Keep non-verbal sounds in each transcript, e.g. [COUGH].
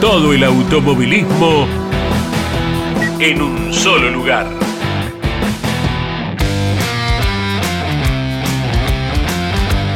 Todo el automovilismo en un solo lugar.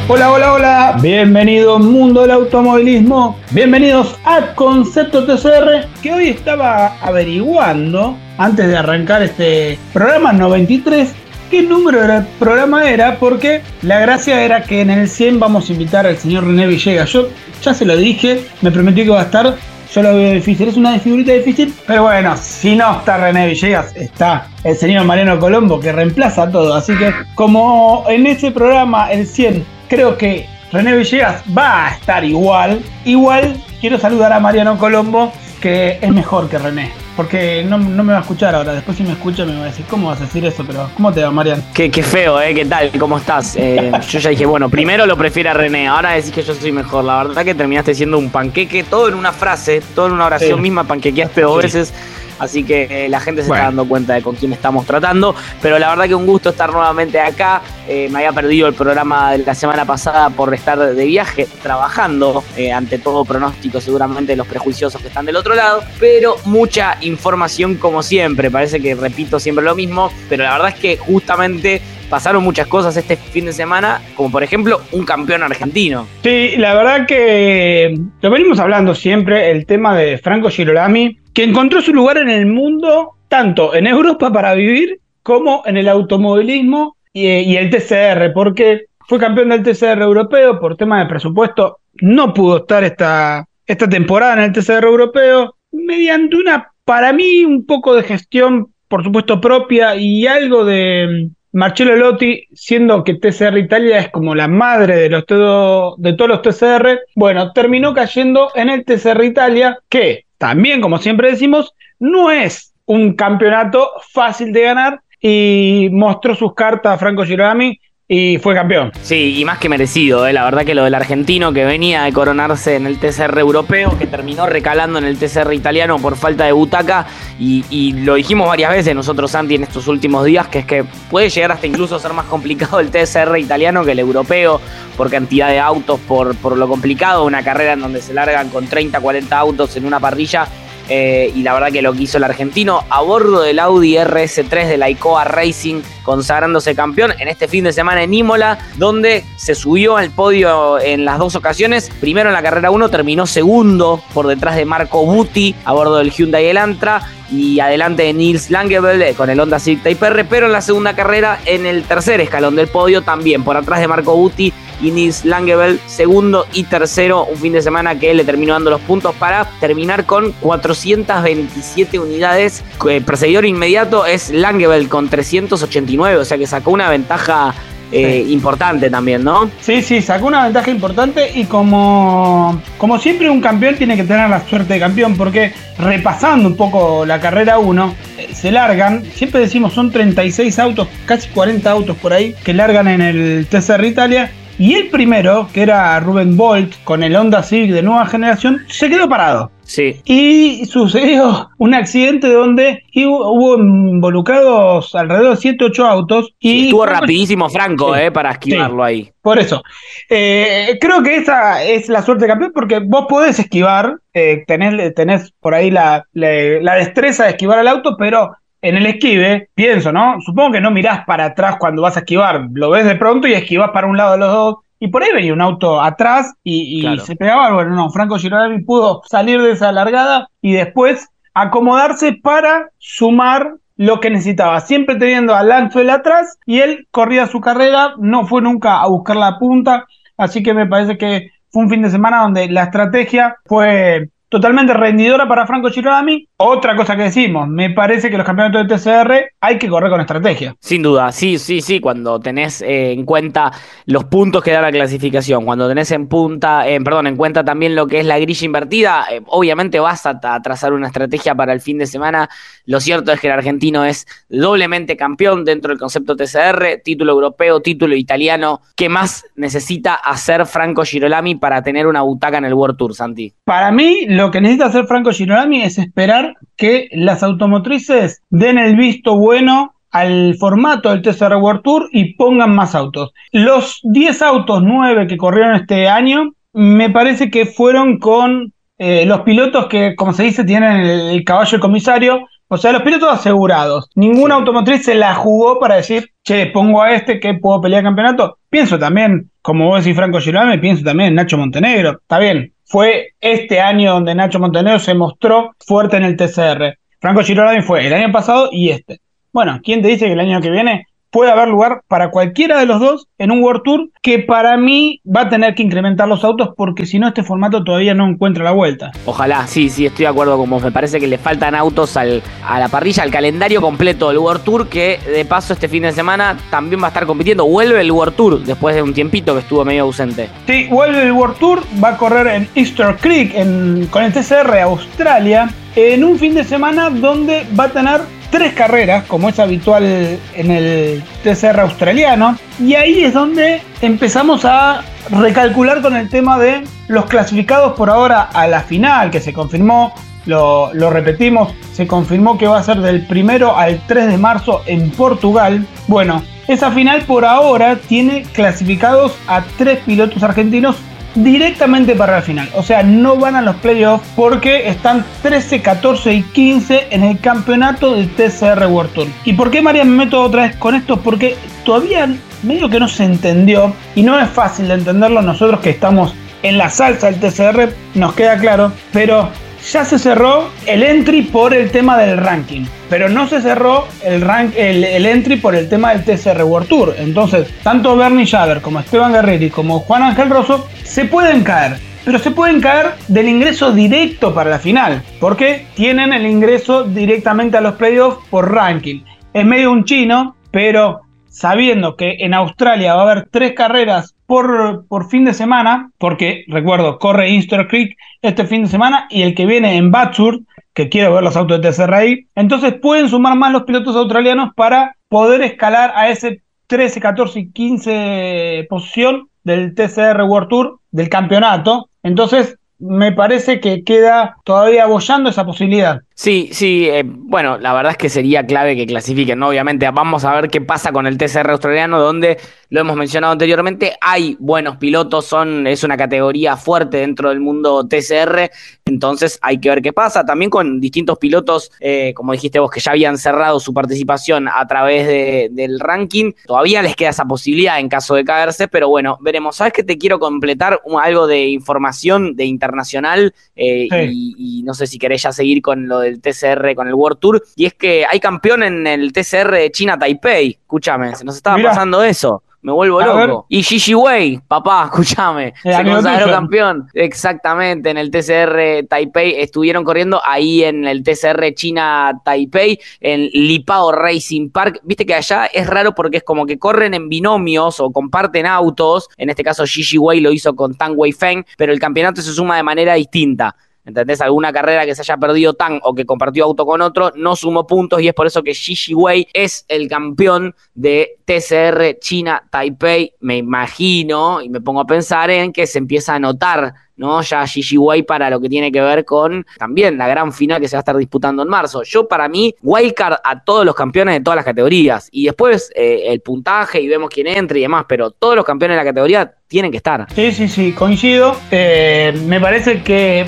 Hola, hola, hola, bienvenido mundo del automovilismo, bienvenidos a Concepto TCR, que hoy estaba averiguando, antes de arrancar este programa 93, qué número del programa era, porque la gracia era que en el 100 vamos a invitar al señor René Villegas. Yo ya se lo dije, me prometió que va a estar, yo lo veo difícil, es una figurita difícil, pero bueno, si no está René Villegas, está el señor Mariano Colombo que reemplaza todo, así que como en ese programa, el 100, creo que René Villegas va a estar igual, igual quiero saludar a Mariano Colombo, que es mejor que René. Porque no, no me va a escuchar ahora. Después, si me escucha, me va a decir, ¿cómo vas a decir eso? Pero, ¿cómo te va, Mariano? Qué, qué feo, ¿eh? ¿Qué tal? ¿Cómo estás? Eh, [LAUGHS] yo ya dije, bueno, primero lo prefiere a René, ahora decís que yo soy mejor. La verdad que terminaste siendo un panqueque, todo en una frase, todo en una oración Sí. misma, panquequeaste dos Sí. veces. Así que eh, la gente se Bueno. está dando cuenta de con quién estamos tratando. Pero la verdad que un gusto estar nuevamente acá. Eh, me había perdido el programa de la semana pasada por estar de viaje, trabajando, eh, ante todo pronóstico seguramente de los prejuiciosos que están del otro lado. Pero mucha información como siempre. Parece que repito siempre lo mismo. Pero la verdad es que justamente pasaron muchas cosas este fin de semana. Como por ejemplo un campeón argentino. Sí, la verdad que lo venimos hablando siempre, el tema de Franco Girolami, que encontró su lugar en el mundo, tanto en Europa para vivir, como en el automovilismo y, y el TCR, porque fue campeón del TCR europeo por tema de presupuesto, no pudo estar esta, esta temporada en el TCR europeo, mediante una, para mí, un poco de gestión, por supuesto, propia y algo de Marcello Lotti, siendo que TCR Italia es como la madre de, los todo- de todos los TCR, bueno, terminó cayendo en el TCR Italia, que también, como siempre decimos, no es un campeonato fácil de ganar y mostró sus cartas a Franco Girolami y fue campeón. Sí, y más que merecido, ¿eh? la verdad que lo del argentino que venía de coronarse en el TCR europeo, que terminó recalando en el TCR italiano por falta de butaca, y, y lo dijimos varias veces nosotros, Santi, en estos últimos días, que es que puede llegar hasta incluso a ser más complicado el TCR italiano que el europeo, por cantidad de autos, por, por lo complicado, una carrera en donde se largan con 30, 40 autos en una parrilla. Eh, y la verdad que lo que hizo el argentino a bordo del Audi RS3 de la ICOA Racing, consagrándose campeón en este fin de semana en Imola, donde se subió al podio en las dos ocasiones. Primero en la carrera 1 terminó segundo por detrás de Marco Butti a bordo del Hyundai Elantra y adelante de Nils Langevel eh, con el Honda Civic Type R, pero en la segunda carrera en el tercer escalón del podio también por atrás de Marco Butti y Nils Langevel segundo y tercero, un fin de semana que le terminó dando los puntos para terminar con 427 unidades. El perseguidor inmediato es Langevel con 389, o sea que sacó una ventaja eh, importante también, ¿no? Sí, sí, sacó una ventaja importante y como, como siempre un campeón tiene que tener la suerte de campeón porque repasando un poco la carrera 1, eh, se largan, siempre decimos son 36 autos, casi 40 autos por ahí que largan en el TCR Italia y el primero, que era Ruben Bolt con el Honda Civic de nueva generación, se quedó parado. Sí. Y sucedió un accidente donde hubo, involucrados alrededor de 7 8 autos. Y Estuvo Franco- rapidísimo Franco, Sí. eh, para esquivarlo ahí. por eso. Eh, creo que esa es la suerte de campeón porque vos podés esquivar, eh, tenés, tenés por ahí la, la- la destreza de esquivar al auto, pero en el esquive, pienso, ¿no? Supongo que no mirás para atrás cuando vas a esquivar, lo ves de pronto y esquivás para un lado de los dos. Y por ahí venía un auto atrás y, y Claro. se pegaba. Bueno, no, Franco Girolami pudo salir de esa largada y después acomodarse para sumar lo que necesitaba, siempre teniendo a Lanzuel atrás y él corría su carrera, no fue nunca a buscar la punta, así que me parece que fue un fin de semana donde la estrategia fue totalmente rendidora para Franco Girolami. Otra cosa que decimos, me parece que los campeonatos de TCR hay que correr con estrategia. Sin duda, sí, sí, sí, cuando tenés eh, en cuenta los puntos que da la clasificación, cuando tenés en punta, eh, perdón, en cuenta también lo que es la grilla invertida, eh, obviamente vas a, a, trazar una estrategia para el fin de semana. Lo cierto es que el argentino es doblemente campeón dentro del concepto TCR, título europeo, título italiano. ¿Qué más necesita hacer Franco Girolami para tener una butaca en el World Tour, Santi? Para mí, lo que necesita hacer Franco Girolami es esperar que las automotrices den el visto bueno al formato del TCR World Tour y pongan más autos. Los 10 autos 9 que corrieron este año me parece que fueron con eh, los pilotos que, como se dice, tienen el, el caballo del comisario, o sea, los pilotos asegurados. Ninguna automotriz se la jugó para decir, che, pongo a este que puedo pelear campeonato. Pienso también, como vos decís Franco Girolami, pienso también en Nacho Montenegro. Está bien, fue este año donde Nacho Montenegro se mostró fuerte en el TCR. Franco Girolami fue el año pasado y este. Bueno, ¿quién te dice que el año que viene puede haber lugar para cualquiera de los dos en un World Tour que para mí va a tener que incrementar los autos porque si no este formato todavía no encuentra la vuelta. Ojalá, sí, sí, estoy de acuerdo con vos. Me parece que le faltan autos al, a la parrilla, al calendario completo del World Tour que de paso este fin de semana también va a estar compitiendo. Vuelve el World Tour después de un tiempito que estuvo medio ausente. Sí, vuelve el World Tour, va a correr en Easter Creek en, con el TCR Australia en un fin de semana donde va a tener tres carreras, como es habitual en el TCR australiano, y ahí es donde empezamos a recalcular con el tema de los clasificados por ahora a la final, que se confirmó, lo, lo, repetimos, se confirmó que va a ser del primero al 3 de marzo en Portugal. Bueno, esa final por ahora tiene clasificados a tres pilotos argentinos directamente para la final. O sea, no van a los playoffs porque están 13, 14 y 15 en el campeonato del TCR World Tour. ¿Y por qué María me meto otra vez con esto? Porque todavía medio que no se entendió y no es fácil de entenderlo nosotros que estamos en la salsa del TCR, nos queda claro, pero ya se cerró el entry por el tema del ranking, pero no se cerró el, entry por el tema del TCR World Tour. Entonces, tanto Bernie Schaber como Esteban Guerreri como Juan Ángel Rosso se pueden caer. Pero se pueden caer del ingreso directo para la final, porque tienen el ingreso directamente a los playoffs por ranking. Es medio un chino, pero sabiendo que en Australia va a haber tres carreras por, por fin de semana, porque recuerdo, corre Easter Creek este fin de semana y el que viene en Batsur, que quiero ver los autos de TCR ahí, entonces pueden sumar más los pilotos australianos para poder escalar a ese 13, 14 y 15 posición del TCR World Tour del campeonato. Entonces, me parece que queda todavía bollando esa posibilidad. Sí, sí, eh, bueno, la verdad es que sería clave que clasifiquen, ¿no? Obviamente, vamos a ver qué pasa con el TCR australiano, donde lo hemos mencionado anteriormente, hay buenos pilotos, son, es una categoría fuerte dentro del mundo TCR, entonces hay que ver qué pasa. También con distintos pilotos, eh, como dijiste vos, que ya habían cerrado su participación a través de, del ranking, todavía les queda esa posibilidad en caso de caerse, pero bueno, veremos. ¿Sabes que te quiero completar algo de información de internacional? Eh, sí. y, y no sé si querés ya seguir con lo de del TCR con el World Tour, y es que hay campeón en el TCR de China Taipei. Escúchame, se nos estaba Mirá. pasando eso. Me vuelvo a loco. Ver. Y Gigi Wei, papá, [LAUGHS] escúchame. se consagró campeón. Exactamente, en el TCR Taipei. Estuvieron corriendo ahí en el TCR China Taipei, en Lipao Racing Park. Viste que allá es raro porque es como que corren en binomios o comparten autos. En este caso, Gigi Wei lo hizo con Tang Wei Feng, pero el campeonato se suma de manera distinta. ¿Entendés? Alguna carrera que se haya perdido tan o que compartió auto con otro, no sumó puntos y es por eso que Gigi Wei es el campeón de TCR China Taipei. Me imagino y me pongo a pensar en que se empieza a notar ¿no? Ya Gigi Wei para lo que tiene que ver con también la gran final que se va a estar disputando en marzo. Yo, para mí, wildcard a todos los campeones de todas las categorías. Y después eh, el puntaje y vemos quién entra y demás, pero todos los campeones de la categoría tienen que estar. Sí, sí, sí, coincido. Eh, me parece que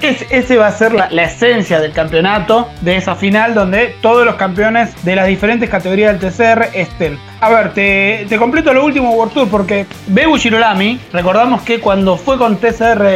es, ese va a ser la, esencia del campeonato, de esa final, donde todos los campeones de las diferentes categorías del TCR estén. A ver, te, te completo lo último World Tour porque Bebu Girolami, recordamos que cuando fue con TCR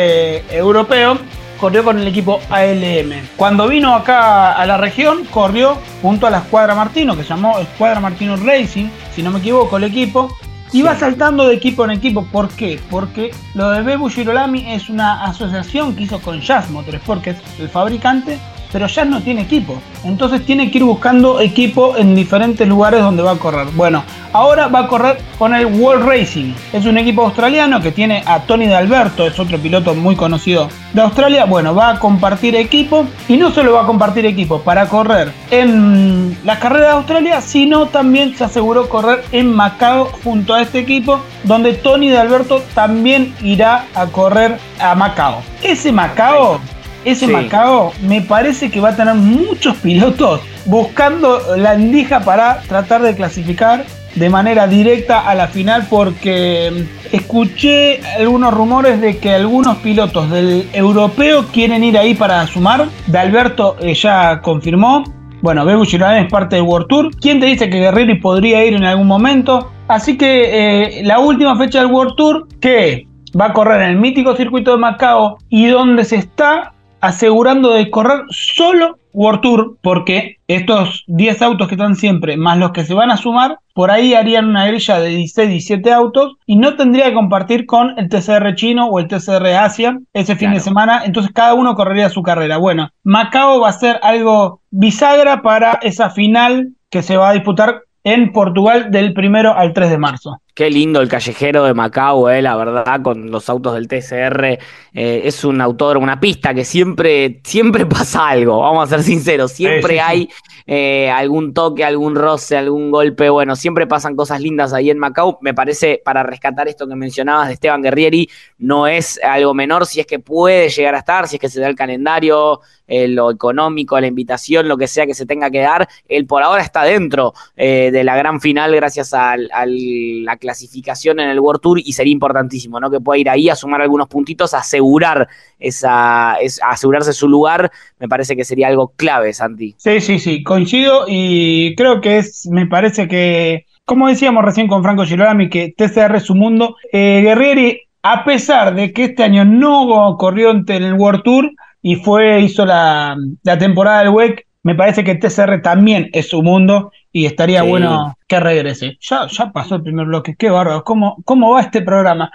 europeo, corrió con el equipo ALM. Cuando vino acá a la región, corrió junto a la Escuadra Martino, que se llamó Escuadra Martino Racing, si no me equivoco, el equipo. Y va saltando de equipo en equipo. ¿Por qué? Porque lo de Bebu Girolami es una asociación que hizo con Jazz Motorsport, que es el fabricante, pero ya no tiene equipo. Entonces tiene que ir buscando equipo en diferentes lugares donde va a correr. Bueno, ahora va a correr con el World Racing. Es un equipo australiano que tiene a Tony de Alberto, es otro piloto muy conocido de Australia. Bueno, va a compartir equipo y no solo va a compartir equipo para correr en la carrera de Australia, sino también se aseguró correr en Macao junto a este equipo, donde Tony de Alberto también irá a correr a Macao. Ese Macao ese Macao me parece que va a tener muchos pilotos buscando la endija para tratar de clasificar de manera directa a la final porque escuché algunos rumores de que algunos pilotos del europeo quieren ir ahí para sumar. De Alberto eh, ya confirmó. Bueno, Bebu Girolami es parte del World Tour. ¿Quién te dice que Guerrero podría ir en algún momento? Así que eh, la última fecha del World Tour, que va a correr en el mítico circuito de Macao y donde se está asegurando de correr solo World Tour, porque estos 10 autos que están siempre, más los que se van a sumar, por ahí harían una grilla de 16, 17 autos y no tendría que compartir con el TCR chino o el TCR Asia ese fin de semana, entonces cada uno correría su carrera. Bueno, Macao va a ser algo bisagra para esa final que se va a disputar en Portugal del primero al 3 de marzo. Qué lindo el callejero de Macao, eh, la verdad, con los autos del TCR. Eh, es un autódromo, una pista que siempre, siempre [LAUGHS] pasa algo, vamos a ser sinceros. Siempre hay eh, algún toque, algún roce, algún golpe. Bueno, siempre pasan cosas lindas ahí en Macao. Me parece, para rescatar esto que mencionabas de Esteban Guerrieri, no es algo menor si es que puede llegar a estar, si es que se da el calendario, lo económico, la invitación, lo que sea que se tenga que dar. Él por ahora está dentro de la gran final gracias a, a la clasificación en el World Tour y sería importantísimo, ¿no? Que pueda ir ahí a sumar algunos puntitos, asegurar esa, asegurarse su lugar, me parece que sería algo clave, Santi. Sí, sí, sí, coincido y creo que es, me parece que, como decíamos recién con Franco Girolami, que TCR es su mundo, eh, Guerrieri, a pesar de que este año no corrió en el World Tour y fue, hizo la, la temporada del WEC, me parece que TCR también es su mundo y estaría bueno que regrese. Ya, ya pasó el primer bloque, qué bárbaro, ¿cómo, cómo va este programa?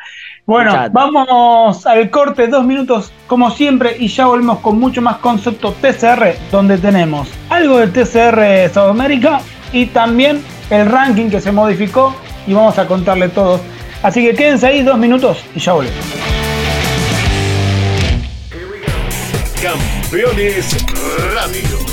Bueno, vamos al corte, dos minutos como siempre y ya volvemos con mucho más concepto TCR, donde tenemos algo del TCR Sudamérica y también el ranking que se modificó y vamos a contarle todo. Así que quédense ahí dos minutos y ya volvemos. Campeones Radio.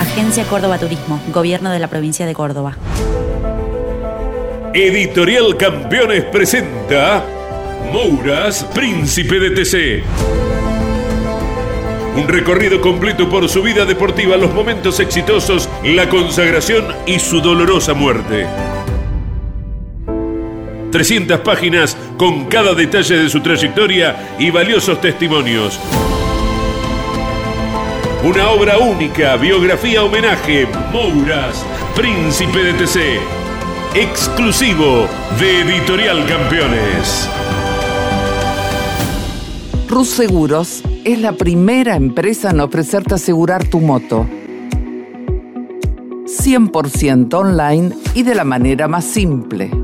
Agencia Córdoba Turismo, Gobierno de la Provincia de Córdoba. Editorial Campeones presenta Mouras, Príncipe de TC. Un recorrido completo por su vida deportiva, los momentos exitosos, la consagración y su dolorosa muerte. 300 páginas con cada detalle de su trayectoria y valiosos testimonios. Una obra única, biografía homenaje, Mouras, Príncipe de TC. Exclusivo de Editorial Campeones. Rus Seguros es la primera empresa en ofrecerte asegurar tu moto. 100% online y de la manera más simple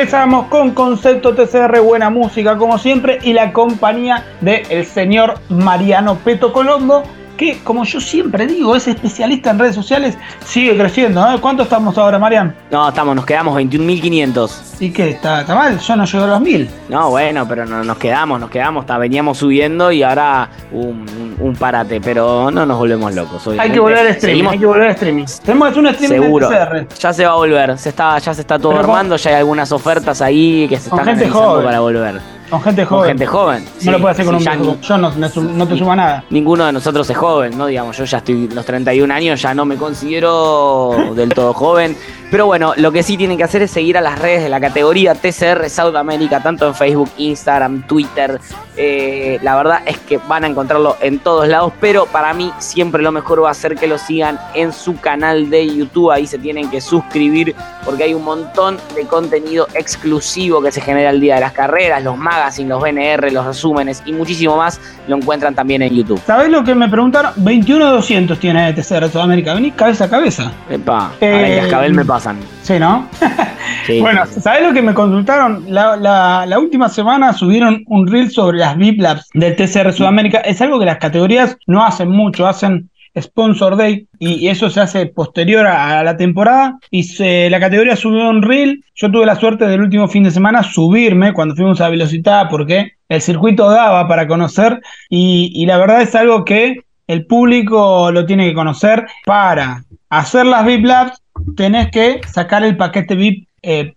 Regresamos con Concepto TCR, buena música como siempre y la compañía del señor Mariano Peto Colombo, que como yo siempre digo, es especialista en redes sociales, sigue creciendo. ¿eh? ¿Cuánto estamos ahora, Marian? No, estamos, nos quedamos 21.500. ¿Y qué? ¿Está, ¿Está mal? Yo no llego a los 1000. No, bueno, pero no, nos quedamos, nos quedamos, está, veníamos subiendo y ahora un, un- un parate, pero no nos volvemos locos. Hay obviamente. que volver al streaming, Seguimos- hay que volver al streaming. Tenemos que hacer un streaming Seguro. Ya se va a volver, se está, ya se está todo Pero armando, ya hay algunas ofertas ahí que se Con están gente analizando joven. para volver. Con gente Con joven. gente joven. No sí, lo puede hacer con sí, un viejo. Yo no, no, no te suma nada. Ninguno de nosotros es joven, ¿no? Digamos, yo ya estoy los 31 años, ya no me considero [LAUGHS] del todo joven. Pero bueno, lo que sí tienen que hacer es seguir a las redes de la categoría TCR South America, tanto en Facebook, Instagram, Twitter. Eh, la verdad es que van a encontrarlo en todos lados, pero para mí siempre lo mejor va a ser que lo sigan en su canal de YouTube. Ahí se tienen que suscribir porque hay un montón de contenido exclusivo que se genera el día de las carreras, los magazines, los BNR, los resúmenes y muchísimo más lo encuentran también en YouTube. ¿Sabés lo que me preguntaron? 21.200 tiene TCR Sudamérica. Vení cabeza a cabeza. Epa, Eh, y cascabel me pasan. Sí, ¿no? [LAUGHS] Sí. Bueno, ¿sabés lo que me consultaron? La, la- la última semana subieron un reel sobre las VIP Labs del TCR Sudamérica. Es algo que las categorías no hacen mucho, hacen Sponsor Day y, eso se hace posterior a, la temporada. Y se- la categoría subió un reel. Yo tuve la suerte del último fin de semana subirme cuando fuimos a Velocidad porque el circuito daba para conocer y, y la verdad es algo que el público lo tiene que conocer para hacer las VIP Labs tenés que sacar el paquete VIP eh,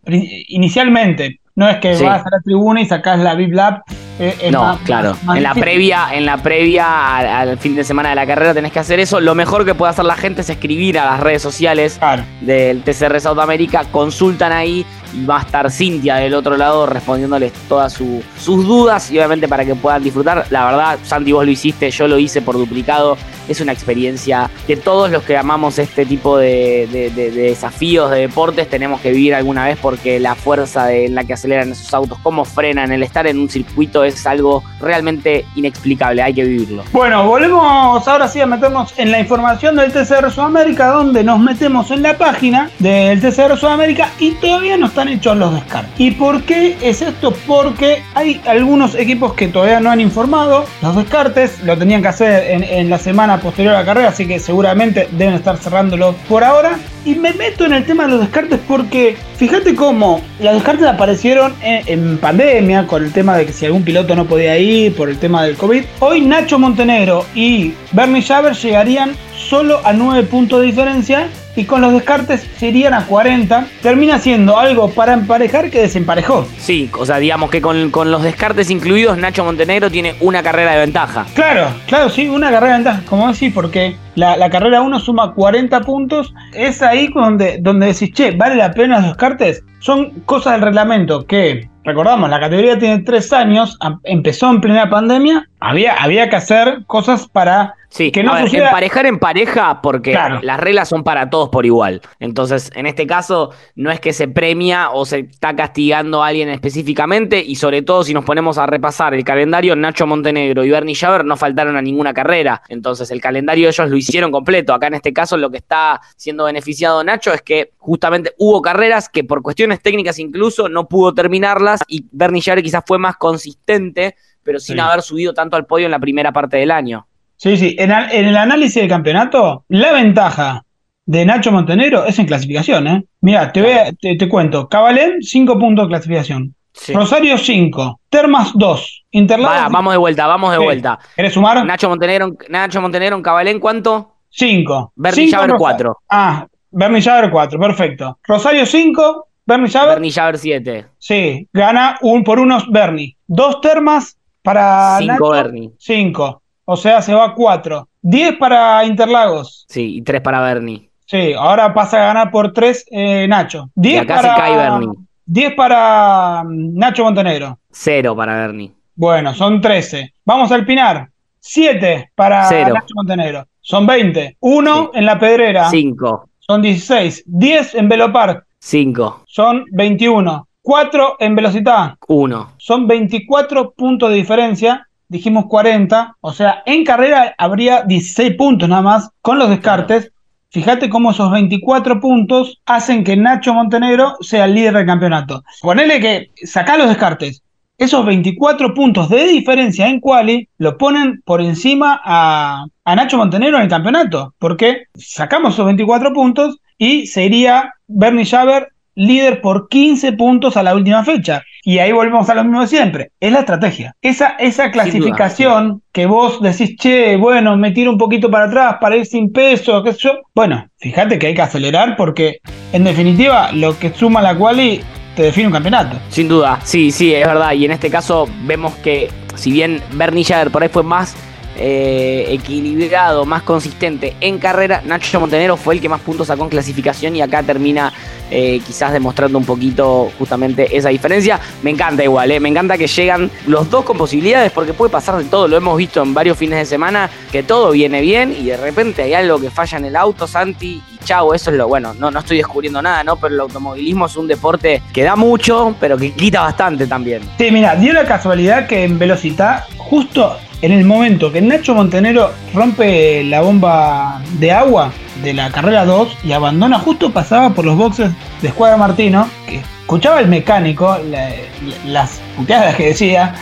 inicialmente. No es que Sí. vas a la tribuna y sacás la VIP Lab. Eh, No, más- claro. más en la previa, en la previa al, al fin de semana de la carrera tenés que hacer eso. Lo mejor que puede hacer la gente es escribir a las redes sociales Claro. del TCR Sudamérica, consultan ahí y va a estar Cintia del otro lado respondiéndoles todas su- sus dudas y obviamente para que puedan disfrutar. La verdad, Santi, vos lo hiciste, yo lo hice por duplicado. Es una experiencia que todos los que amamos este tipo de, de- de- de desafíos, de deportes, tenemos que vivir alguna vez porque la fuerza de, en la que aceleran esos autos, cómo frenan, el estar en un circuito es algo realmente inexplicable, hay que vivirlo. Bueno, volvemos ahora sí a meternos en la información del TCR Sudamérica, donde nos metemos en la página del TCR Sudamérica y todavía no están hechos los descartes. ¿Y por qué es esto? Porque hay algunos equipos que todavía no han informado los descartes, lo tenían que hacer en, en la semana posterior a la carrera, así que seguramente deben estar cerrándolo por ahora. Y me meto en el tema de los descartes porque fíjate cómo los descartes aparecieron en, pandemia con el tema de que si algún piloto no podía ir por el tema del COVID. Hoy Nacho Montenegro y Bernie Schaber llegarían solo a 9 puntos de diferencia y con los descartes se irían a 40. Termina siendo algo para emparejar que desemparejó. Sí, o sea, digamos que con, con los descartes incluidos, Nacho Montenegro tiene una carrera de ventaja. Claro, claro, sí, una carrera de ventaja, como decís, porque la, la carrera 1 suma 40 puntos. Es ahí donde, donde decís, che, ¿vale la pena los descartes? Son cosas del reglamento que, recordamos, la categoría tiene 3 años, empezó en plena pandemia, había, había que hacer cosas para Sí, que no ver, suceda. emparejar en pareja porque Claro. las reglas son para todos por igual. Entonces, en este caso, no es que se premia o se está castigando a alguien específicamente y sobre todo si nos ponemos a repasar el calendario, Nacho Montenegro y Bernie Schaber no faltaron a ninguna carrera. Entonces, el calendario ellos lo hicieron completo. Acá en este caso, lo que está siendo beneficiado Nacho es que justamente hubo carreras que por cuestiones técnicas incluso no pudo terminarlas y Bernie Schaber quizás fue más consistente, pero sin Sí. haber subido tanto al podio en la primera parte del año. Sí, sí, en, al- en el análisis del campeonato, la ventaja de Nacho Montenegro es en clasificación, ¿eh? Mira, te, cuento, Cabalén, 5 puntos de clasificación. Sí. Rosario 5, Termas 2, Interlagos. Va, vamos de vuelta, vamos de Sí. vuelta. ¿Querés sumar? Nacho Montenegro, Nacho Montenegro en Cabalén, ¿cuánto? 5. Bernie Schaber, cuatro. Ah, Bernie Schaber 4, perfecto. Rosario 5, Bernie Javer. Bernie Javer 7. Sí, gana un por unos Bernie. Dos termas para 5 Nacho. Bernie. 5. O sea, se va a 4. 10 para Interlagos. Sí, y 3 para Bernie. Sí, ahora pasa a ganar por 3 Nacho. 10 acá para se cae Bernie. 10 para mm, Nacho Montenegro. 0 para Bernie. Bueno, son 13. Vamos al Pinar. 7 para Cero. Nacho Montenegro. Son 20. 1 en la Pedrera. 5. Son 16. 10 en Velopark. 5. Son 21. 4 en Velocidad. 1. Son 24 puntos de diferencia. Dijimos 40. O sea, en carrera habría 16 puntos nada más con los descartes. Fíjate cómo esos 24 puntos hacen que Nacho Montenegro sea el líder del campeonato. Ponele que saca los descartes. Esos 24 puntos de diferencia en quali lo ponen por encima a, a Nacho Montenegro en el campeonato. Porque sacamos esos 24 puntos y sería Bernie Javer líder por 15 puntos a la última fecha. Y ahí volvemos a lo mismo de siempre. Es la estrategia. Esa, esa clasificación que vos decís, che, bueno, me tiro un poquito para atrás para ir sin peso, qué sé yo. Bueno, fíjate que hay que acelerar porque, en definitiva, lo que suma la quali te define un campeonato. Sin duda, sí, sí, es verdad. Y en este caso vemos que, si bien Bernie Jager por ahí fue más eh, equilibrado, más consistente en carrera, Nacho Montenegro fue el que más puntos sacó en clasificación y acá termina eh, quizás demostrando un poquito justamente esa diferencia. Me encanta igual, eh, me encanta que llegan los dos con posibilidades porque puede pasar de todo, lo hemos visto en varios fines de semana, que todo viene bien y de repente hay algo que falla en el auto, Santi, y chau, eso es lo bueno, no, no estoy descubriendo nada, ¿no? Pero el automovilismo es un deporte que da mucho, pero que quita bastante también. Sí, mira, dio la casualidad que en velocidad, justo en el momento que Nacho Montenegro rompe la bomba de agua de la carrera 2 y abandona, justo pasaba por los boxes de Escuadra Martino, que escuchaba el mecánico, la- la- las puteadas que decía,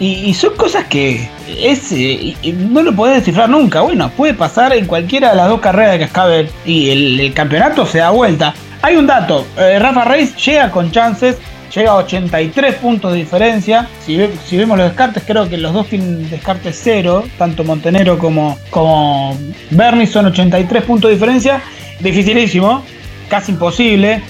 y, son cosas que eh, no lo podés descifrar nunca. Bueno, puede pasar en cualquiera de las dos carreras que acaben y el, el campeonato se da vuelta. Hay un dato, eh, Rafa Reis llega con chances, llega a 83 puntos de diferencia. Si, ve- si vemos los descartes, creo que los dos descartes cero, tanto Montenegro como, como Bernie son 83 puntos de diferencia. Dificilísimo, casi imposible.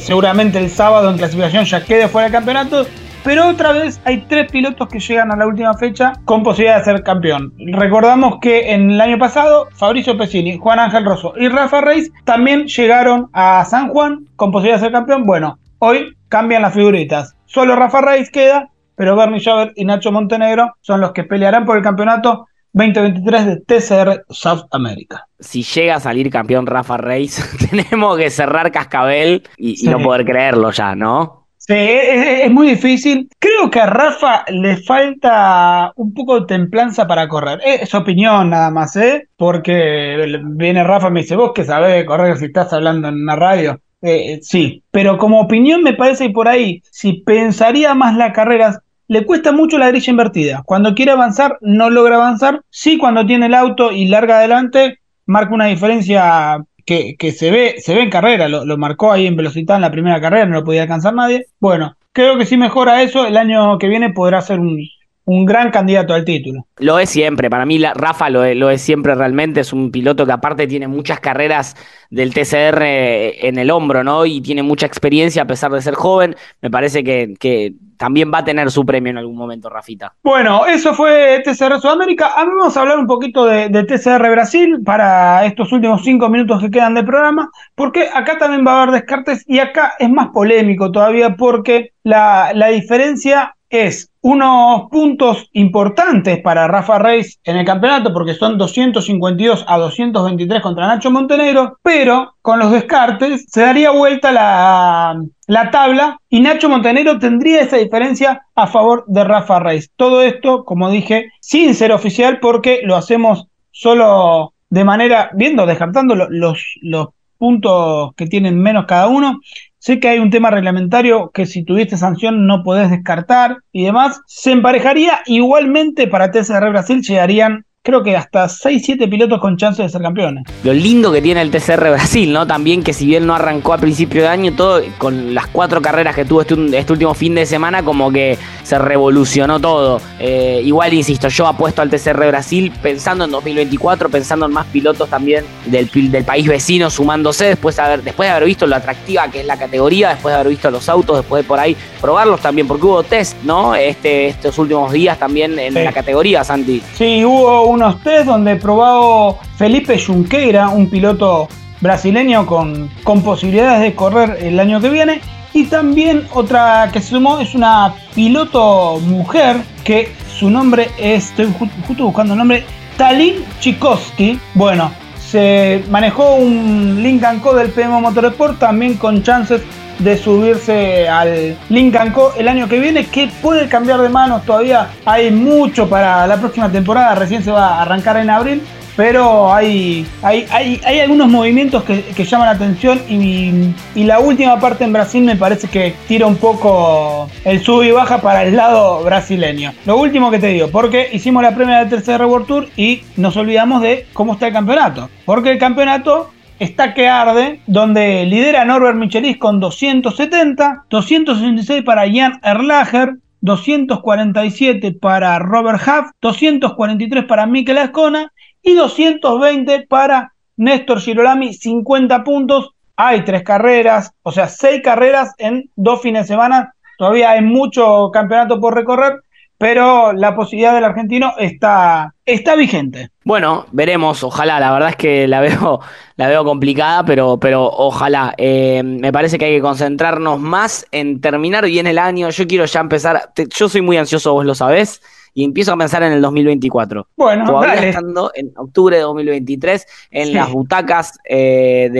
Seguramente el sábado en clasificación ya quede fuera del campeonato. Pero otra vez hay tres pilotos que llegan a la última fecha con posibilidad de ser campeón. Recordamos que en el año pasado Fabricio Pesini, Juan Ángel Rosso y Rafa Reis también llegaron a San Juan con posibilidad de ser campeón. Bueno, hoy cambian las figuritas. Solo Rafa Reis queda, pero Bernie Javer y Nacho Montenegro son los que pelearán por el campeonato 2023 de TCR South America. Si llega a salir campeón Rafa Reis, [LAUGHS] tenemos que cerrar Cascabel y, no poder creerlo ya, ¿no? Sí, es, es muy difícil. Creo que a Rafa le falta un poco de templanza para correr. Es opinión nada más, ¿eh? Porque viene Rafa y me dice, vos que sabés correr si estás hablando en una radio. Eh, sí, pero como opinión me parece por ahí, si pensaría más las carreras, le cuesta mucho la grilla invertida. Cuando quiere avanzar, no logra avanzar. Sí, cuando tiene el auto y larga adelante, marca una diferencia que, que se ve, se ve en carrera, lo, lo marcó ahí en velocidad en la primera carrera, no lo podía alcanzar nadie. Bueno, creo que si mejora eso, el año que viene podrá ser un, un gran candidato al título. Lo es siempre, para mí la, Rafa lo es, lo es siempre realmente, es un piloto que aparte tiene muchas carreras del TCR en el hombro, ¿no? Y tiene mucha experiencia a pesar de ser joven, me parece que, que también va a tener su premio en algún momento, Rafita. Bueno, eso fue TCR Sudamérica. Ahora vamos a hablar un poquito de, de TCR Brasil para estos últimos cinco minutos que quedan de programa, porque acá también va a haber descartes y acá es más polémico todavía porque la, la diferencia es unos puntos importantes para Rafa Reis en el campeonato porque son 252 a 223 contra Nacho Montenegro, pero con los descartes se daría vuelta la, la tabla y Nacho Montenegro tendría esa diferencia a favor de Rafa Reis. Todo esto, como dije, sin ser oficial porque lo hacemos solo de manera, viendo, descartando lo- los, los puntos que tienen menos cada uno. Sé que hay un tema reglamentario que si tuviste sanción no podés descartar y demás. Se emparejaría igualmente para TCR Brasil, llegarían creo que hasta 6, 7 pilotos con chance de ser campeones. Lo lindo que tiene el TCR Brasil, ¿no? También que si bien no arrancó a principio de año, todo con las cuatro carreras que tuvo este, este último fin de semana, como que se revolucionó todo. Eh, igual, insisto, yo apuesto al TCR Brasil pensando en 2024, pensando en más pilotos también del, del país vecino sumándose, después de, haber, después de haber visto lo atractiva que es la categoría, después de haber visto los autos, después de por ahí probarlos también, porque hubo test, ¿no? Este, estos últimos días también en la categoría, Santi. Sí, hubo unos test donde probado Felipe Junqueira, un piloto brasileño con, posibilidades de correr el año que viene. Y también otra que se sumó es una piloto mujer que su nombre es, estoy justo buscando el nombre, Talin Chikowski. Bueno, se manejó un Lincoln Co del PM Motorsport también con chances de subirse al Lincoln Co el año que viene, que puede cambiar de manos todavía. Hay mucho para la próxima temporada, recién se va a arrancar en abril, pero hay, hay, hay, algunos movimientos que, llaman la atención y, la última parte en Brasil me parece que tira un poco el sub y baja para el lado brasileño. Lo último que te digo, porque hicimos la premia del tercer World Tour y nos olvidamos de cómo está el campeonato. Porque el campeonato está que arde, donde lidera Norbert Michelis con 270, 266 para Jan Erlacher, 247 para Robert Huff, 243 para Mikel Ascona y 220 para Néstor Girolami, 50 puntos. Hay tres carreras, o sea, seis carreras en dos fines de semana. Todavía hay mucho campeonato por recorrer, pero la posibilidad del argentino está, está vigente. Bueno, veremos, ojalá, la verdad es que la veo, [LAUGHS] la veo complicada, pero, pero ojalá. Eh, me parece que hay que concentrarnos más en terminar bien el año. Yo quiero ya empezar, yo soy muy ansioso, vos lo sabés y empiezo a pensar en el 2024. Bueno, Todavía estando en octubre de 2023 en las butacas eh,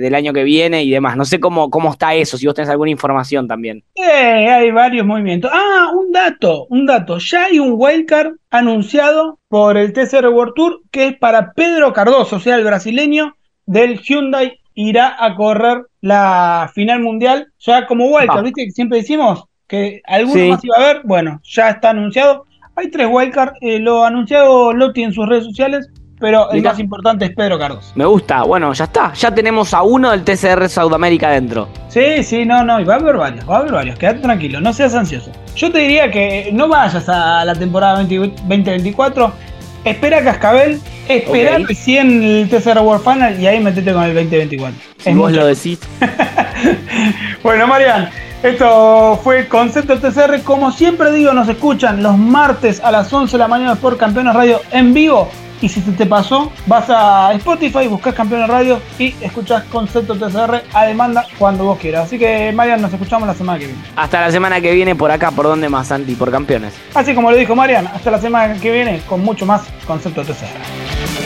del año que viene y demás. No sé cómo, cómo está eso, si vos tenés alguna información también. Eh, hay varios movimientos. Ah, un dato, un dato. Ya hay un wildcard anunciado por el TCR World Tour que es para Pedro Cardoso, o sea, el brasileño del Hyundai irá a correr la final mundial ya como wildcard, ¿viste? Que siempre decimos que alguno más iba a ver, bueno, ya está anunciado. Hay tres wildcards, eh, lo ha anunciado Lotti en sus redes sociales, pero el más importante es Pedro Cardos. Me gusta, bueno, ya está, ya tenemos a uno del TCR Sudamérica dentro. Sí, sí, no, no, y va a haber varios, va a haber varios, quédate tranquilo, no seas ansioso. Yo te diría que no vayas a la temporada 2024, espera Cascabel, espera recién el TCR World Final y ahí metete con el 2024. Si vos lo decís. [LAUGHS] bueno, Marian. Esto fue Concepto TCR. Como siempre digo, nos escuchan los martes a las 11 de la mañana por Campeones Radio en vivo. Y si se te pasó, vas a Spotify, buscas Campeones Radio y escuchas Concepto TCR a demanda cuando vos quieras. Así que, Marian, nos escuchamos la semana que viene. Hasta la semana que viene por acá, por donde más, Santi, por Campeones. Así como lo dijo Marian, hasta la semana que viene con mucho más Concepto TCR.